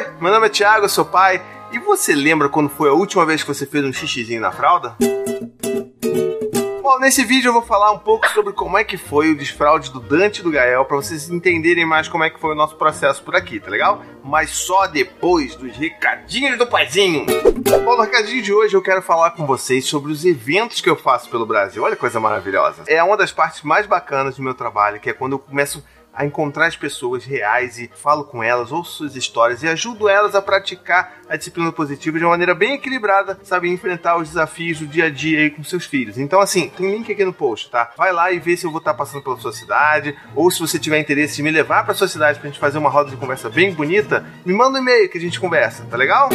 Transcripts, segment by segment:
Oi, meu nome é Thiago, eu sou pai. E você lembra quando foi a última vez que você fez um xixizinho na fralda? Bom, nesse vídeo eu vou falar um pouco sobre como é que foi o desfraude do Dante e do Gael, para vocês entenderem mais como é que foi o nosso processo por aqui, tá legal? Mas só depois dos recadinhos do paizinho. Bom, no recadinho de hoje eu quero falar com vocês sobre os eventos que eu faço pelo Brasil. Olha que coisa maravilhosa. É uma das partes mais bacanas do meu trabalho, que é quando eu começo a encontrar as pessoas reais e falo com elas, ouço suas histórias e ajudo elas a praticar a disciplina positiva de uma maneira bem equilibrada, sabe, enfrentar os desafios do dia a dia aí com seus filhos. Então, assim, tem link aqui no post, tá? Vai lá e vê se eu vou estar passando pela sua cidade, ou se você tiver interesse em me levar para sua cidade pra gente fazer uma roda de conversa bem bonita, me manda um e-mail que a gente conversa, tá legal?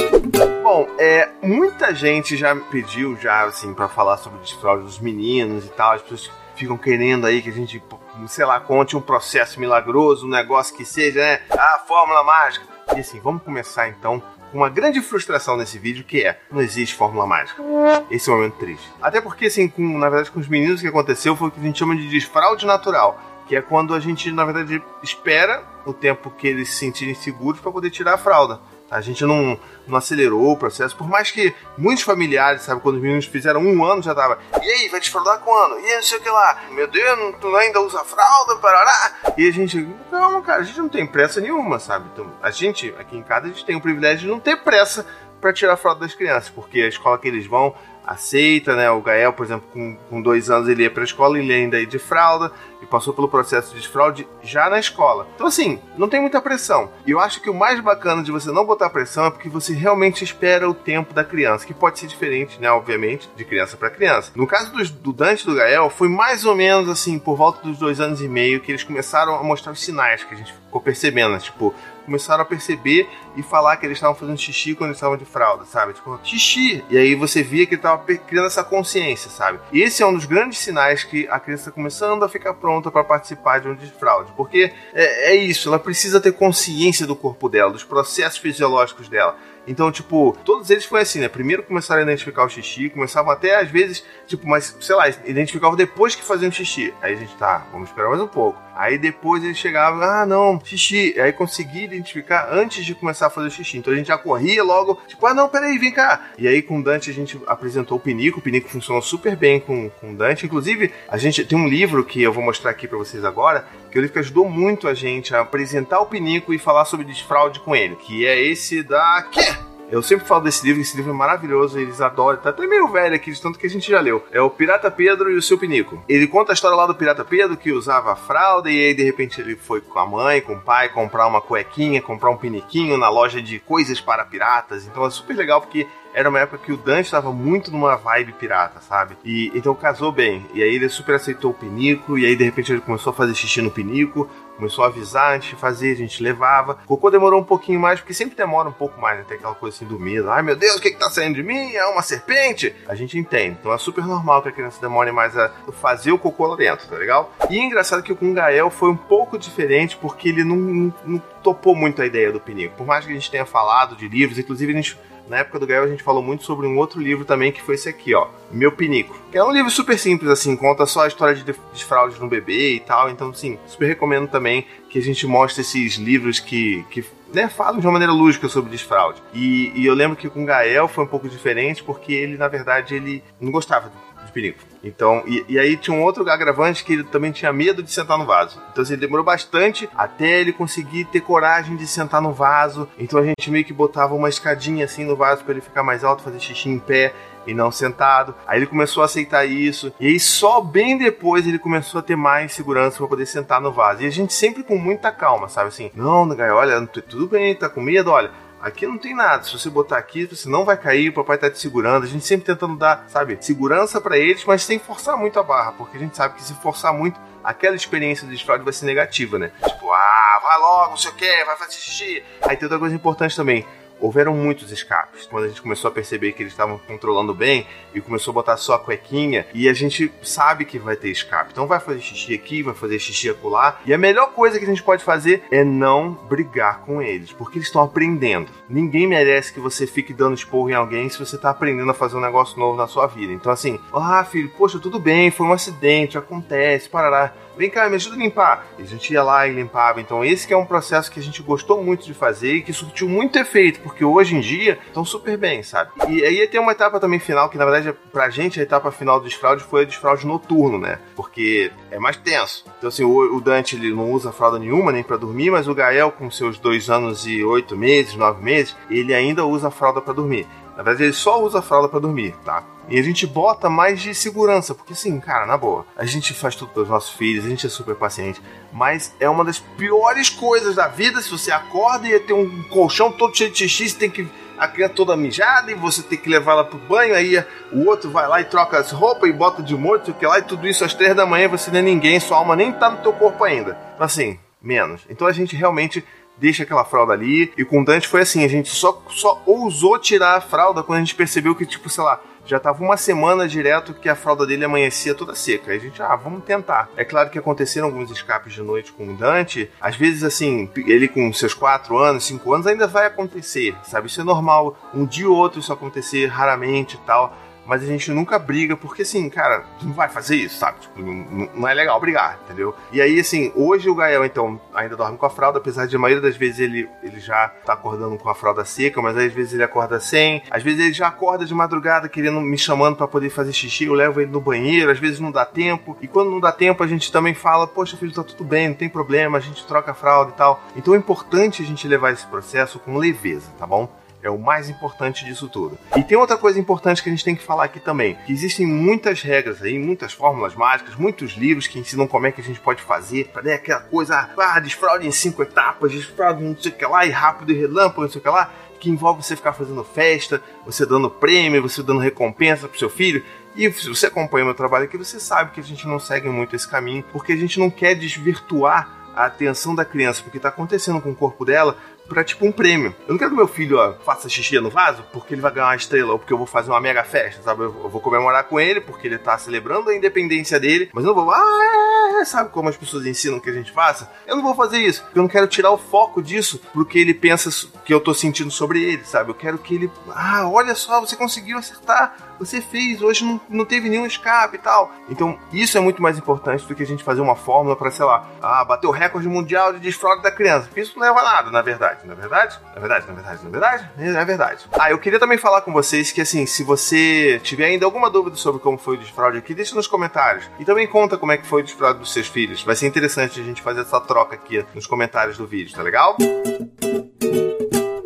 Bom, é, muita gente já me pediu já assim para falar sobre o dos meninos e tal, as pessoas ficam querendo aí que a gente sei lá, conte um processo milagroso, um negócio que seja, né? A fórmula mágica. E assim, vamos começar então com uma grande frustração nesse vídeo, que é, não existe fórmula mágica. Esse é um momento triste. Até porque, assim, com, na verdade, com os meninos o que aconteceu foi o que a gente chama de desfraude natural, que é quando a gente, na verdade, espera o tempo que eles se sentirem seguros para poder tirar a fralda. A gente não, não acelerou o processo, por mais que muitos familiares, sabe, quando os meninos fizeram um ano, já tava, e aí, vai desfraldar quando? E aí, não sei o que lá, meu Deus, tu ainda usa fralda, parará? E a gente, calma, cara, a gente não tem pressa nenhuma, sabe? Então, a gente, aqui em casa, a gente tem o privilégio de não ter pressa para tirar a fralda das crianças, porque a escola que eles vão aceita, né? O Gael, por exemplo, com, com dois anos ele ia para a escola, ele ainda ia de fralda e passou pelo processo de fraude já na escola. Então, assim, não tem muita pressão. E eu acho que o mais bacana de você não botar pressão é porque você realmente espera o tempo da criança, que pode ser diferente, né? Obviamente, de criança para criança. No caso do, do Dante e do Gael, foi mais ou menos assim, por volta dos dois anos e meio, que eles começaram a mostrar os sinais que a gente ficou percebendo, né? Tipo, começaram a perceber e falar que eles estavam fazendo xixi quando eles estavam de fralda, sabe? Tipo, xixi. E aí você via que ele estava criando essa consciência, sabe? E esse é um dos grandes sinais que a criança está começando a ficar pronta para participar de um desfraude. Porque é, é isso, ela precisa ter consciência do corpo dela, dos processos fisiológicos dela. Então, tipo, todos eles foi assim, né? Primeiro começaram a identificar o xixi, começavam até às vezes, tipo, mas, sei lá, identificavam depois que faziam xixi. Aí a gente, tá, vamos esperar mais um pouco. Aí depois eles chegavam, ah, não, xixi. Aí consegui identificar antes de começar a fazer o xixi. Então a gente já corria logo, tipo, ah, não, peraí, vem cá. E aí com o Dante a gente apresentou o pinico. O pinico funcionou super bem com, com o Dante. Inclusive, a gente tem um livro que eu vou mostrar aqui para vocês agora, que é um livro que ajudou muito a gente a apresentar o pinico e falar sobre desfraude com ele, que é esse daqui. Eu sempre falo desse livro, esse livro é maravilhoso, eles adoram, tá até meio velho aqui, de tanto que a gente já leu. É o Pirata Pedro e o seu pinico. Ele conta a história lá do Pirata Pedro que usava fralda e aí de repente ele foi com a mãe, com o pai, comprar uma cuequinha, comprar um piniquinho na loja de coisas para piratas. Então é super legal porque era uma época que o Dante estava muito numa vibe pirata, sabe? E então casou bem. E aí ele super aceitou o pinico, e aí de repente ele começou a fazer xixi no pinico, começou a avisar antes de fazer, a gente levava. Cocô demorou um pouquinho mais, porque sempre demora um pouco mais, né? Tem aquela coisa assim do medo. Ai meu Deus, o que, que tá saindo de mim? É uma serpente? A gente entende. Então é super normal que a criança demore mais a fazer o cocô lá dentro, tá legal? E engraçado que com o Gael foi um pouco diferente, porque ele não, não, não topou muito a ideia do pinico. Por mais que a gente tenha falado de livros, inclusive a gente na época do Gael a gente falou muito sobre um outro livro também que foi esse aqui, ó, Meu Pinico. Que é um livro super simples, assim, conta só a história de desfraude no bebê e tal. Então, sim, super recomendo também que a gente mostre esses livros que, que né, falam de uma maneira lógica sobre desfraude. E, e eu lembro que com o Gael foi um pouco diferente, porque ele, na verdade, ele não gostava perigo. Então, e, e, aí tinha um outro agravante que ele também tinha medo de sentar no vaso. Então, assim, demorou bastante até ele conseguir ter coragem de sentar no vaso. Então a gente meio que botava uma escadinha assim no vaso para ele ficar mais alto, fazer xixi em pé e não sentado. Aí ele começou a aceitar isso. E aí só bem depois ele começou a ter mais segurança para poder sentar no vaso. E a gente sempre com muita calma, sabe assim? Não, olha, tudo bem, tá com medo, olha Aqui não tem nada. Se você botar aqui, você não vai cair, o papai tá te segurando. A gente sempre tentando dar, sabe, segurança para eles, mas sem forçar muito a barra, porque a gente sabe que se forçar muito, aquela experiência do desfraude vai ser negativa, né? Tipo, ah, vai logo, não sei o que, vai fazer xixi. Aí tem outra coisa importante também houveram muitos escapes. Quando a gente começou a perceber que eles estavam controlando bem e começou a botar só a cuequinha, e a gente sabe que vai ter escape. Então vai fazer xixi aqui, vai fazer xixi acolá. E a melhor coisa que a gente pode fazer é não brigar com eles, porque eles estão aprendendo. Ninguém merece que você fique dando esporro em alguém se você está aprendendo a fazer um negócio novo na sua vida. Então, assim, ah, filho, poxa, tudo bem, foi um acidente, acontece, parará vem cá, me ajuda a limpar. E a gente ia lá e limpava. Então esse é um processo que a gente gostou muito de fazer e que surtiu muito efeito, porque hoje em dia estão super bem, sabe? E aí tem uma etapa também final, que na verdade pra gente a etapa final do desfraude foi o desfraude noturno, né? Porque é mais tenso. Então assim, o, Dante ele não usa fralda nenhuma nem para dormir, mas o Gael com seus dois anos e oito meses, nove meses, ele ainda usa fralda para dormir. Na verdade, ele só usa fralda para dormir, tá? E a gente bota mais de segurança, porque assim, cara, na boa, a gente faz tudo pelos nossos filhos, a gente é super paciente, mas é uma das piores coisas da vida se você acorda e ter um colchão todo cheio de xixi, você tem que a criança toda mijada e você tem que levar ela pro banho, aí o outro vai lá e troca as roupas e bota de morto, que lá, e tudo isso às três da manhã você não é ninguém, sua alma nem tá no teu corpo ainda. Assim, menos. Então a gente realmente deixa aquela fralda ali. E com o Dante foi assim, a gente só, só ousou tirar a fralda quando a gente percebeu que, tipo, sei lá, já tava uma semana direto que a fralda dele amanhecia toda seca. Aí a gente, ah, vamos tentar. É claro que aconteceram alguns escapes de noite com o Dante. Às vezes, assim, ele com seus 4 anos, 5 anos, ainda vai acontecer, sabe? Isso é normal. Um dia ou outro isso acontecer, raramente e tal mas a gente nunca briga, porque assim, cara, não vai fazer isso, sabe? Tipo, não, não, é legal brigar, entendeu? E aí, assim, hoje o Gael, então, ainda dorme com a fralda, apesar de a maioria das vezes ele, ele já tá acordando com a fralda seca, mas às vezes ele acorda sem, às vezes ele já acorda de madrugada querendo me chamando para poder fazer xixi, eu levo ele no banheiro, às vezes não dá tempo, e quando não dá tempo a gente também fala, poxa filho, tá tudo bem, não tem problema, a gente troca a fralda e tal. Então é importante a gente levar esse processo com leveza, tá bom? É o mais importante disso tudo. E tem outra coisa importante que a gente tem que falar aqui também: que existem muitas regras aí, muitas fórmulas mágicas, muitos livros que ensinam como é que a gente pode fazer né, aquela coisa, ah, desfraude em cinco etapas, desfraude não sei o que lá, e rápido e relâmpago, não sei o que lá, que envolve você ficar fazendo festa, você dando prêmio, você dando recompensa pro seu filho. E se você acompanha o meu trabalho aqui, você sabe que a gente não segue muito esse caminho, porque a gente não quer desvirtuar a atenção da criança porque está acontecendo com o corpo dela pra tipo um prêmio. Eu não quero que meu filho ó, faça xixi no vaso porque ele vai ganhar uma estrela ou porque eu vou fazer uma mega festa, sabe? Eu, vou comemorar com ele porque ele tá celebrando a independência dele, mas eu não vou, ah, é, sabe como as pessoas ensinam que a gente faça? Eu não vou fazer isso, porque eu não quero tirar o foco disso pro que ele pensa que eu tô sentindo sobre ele, sabe? Eu quero que ele, ah, olha só, você conseguiu acertar, você fez, hoje não, não teve nenhum escape e tal. Então, isso é muito mais importante do que a gente fazer uma fórmula para sei lá, ah, bater o recorde mundial de desfraude da criança. Isso não leva a nada, na verdade verdade, não é verdade? Não é verdade, não é verdade, não é verdade? É verdade. Ah, eu queria também falar com vocês que, assim, se você tiver ainda alguma dúvida sobre como foi o desfraude aqui, deixa nos comentários. E também conta como é que foi o desfraude dos seus filhos. Vai ser interessante a gente fazer essa troca aqui nos comentários do vídeo, tá legal?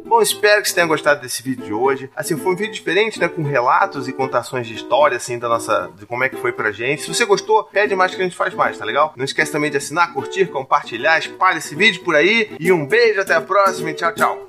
Bom, espero que você tenha gostado desse vídeo de hoje. Assim, foi um vídeo diferente, né? Com relatos e contações de história, assim, da nossa. de como é que foi pra gente. Se você gostou, pede mais que a gente faz mais, tá legal? Não esquece também de assinar, curtir, compartilhar, espalhe esse vídeo por aí. E um beijo, até a próxima e tchau, tchau.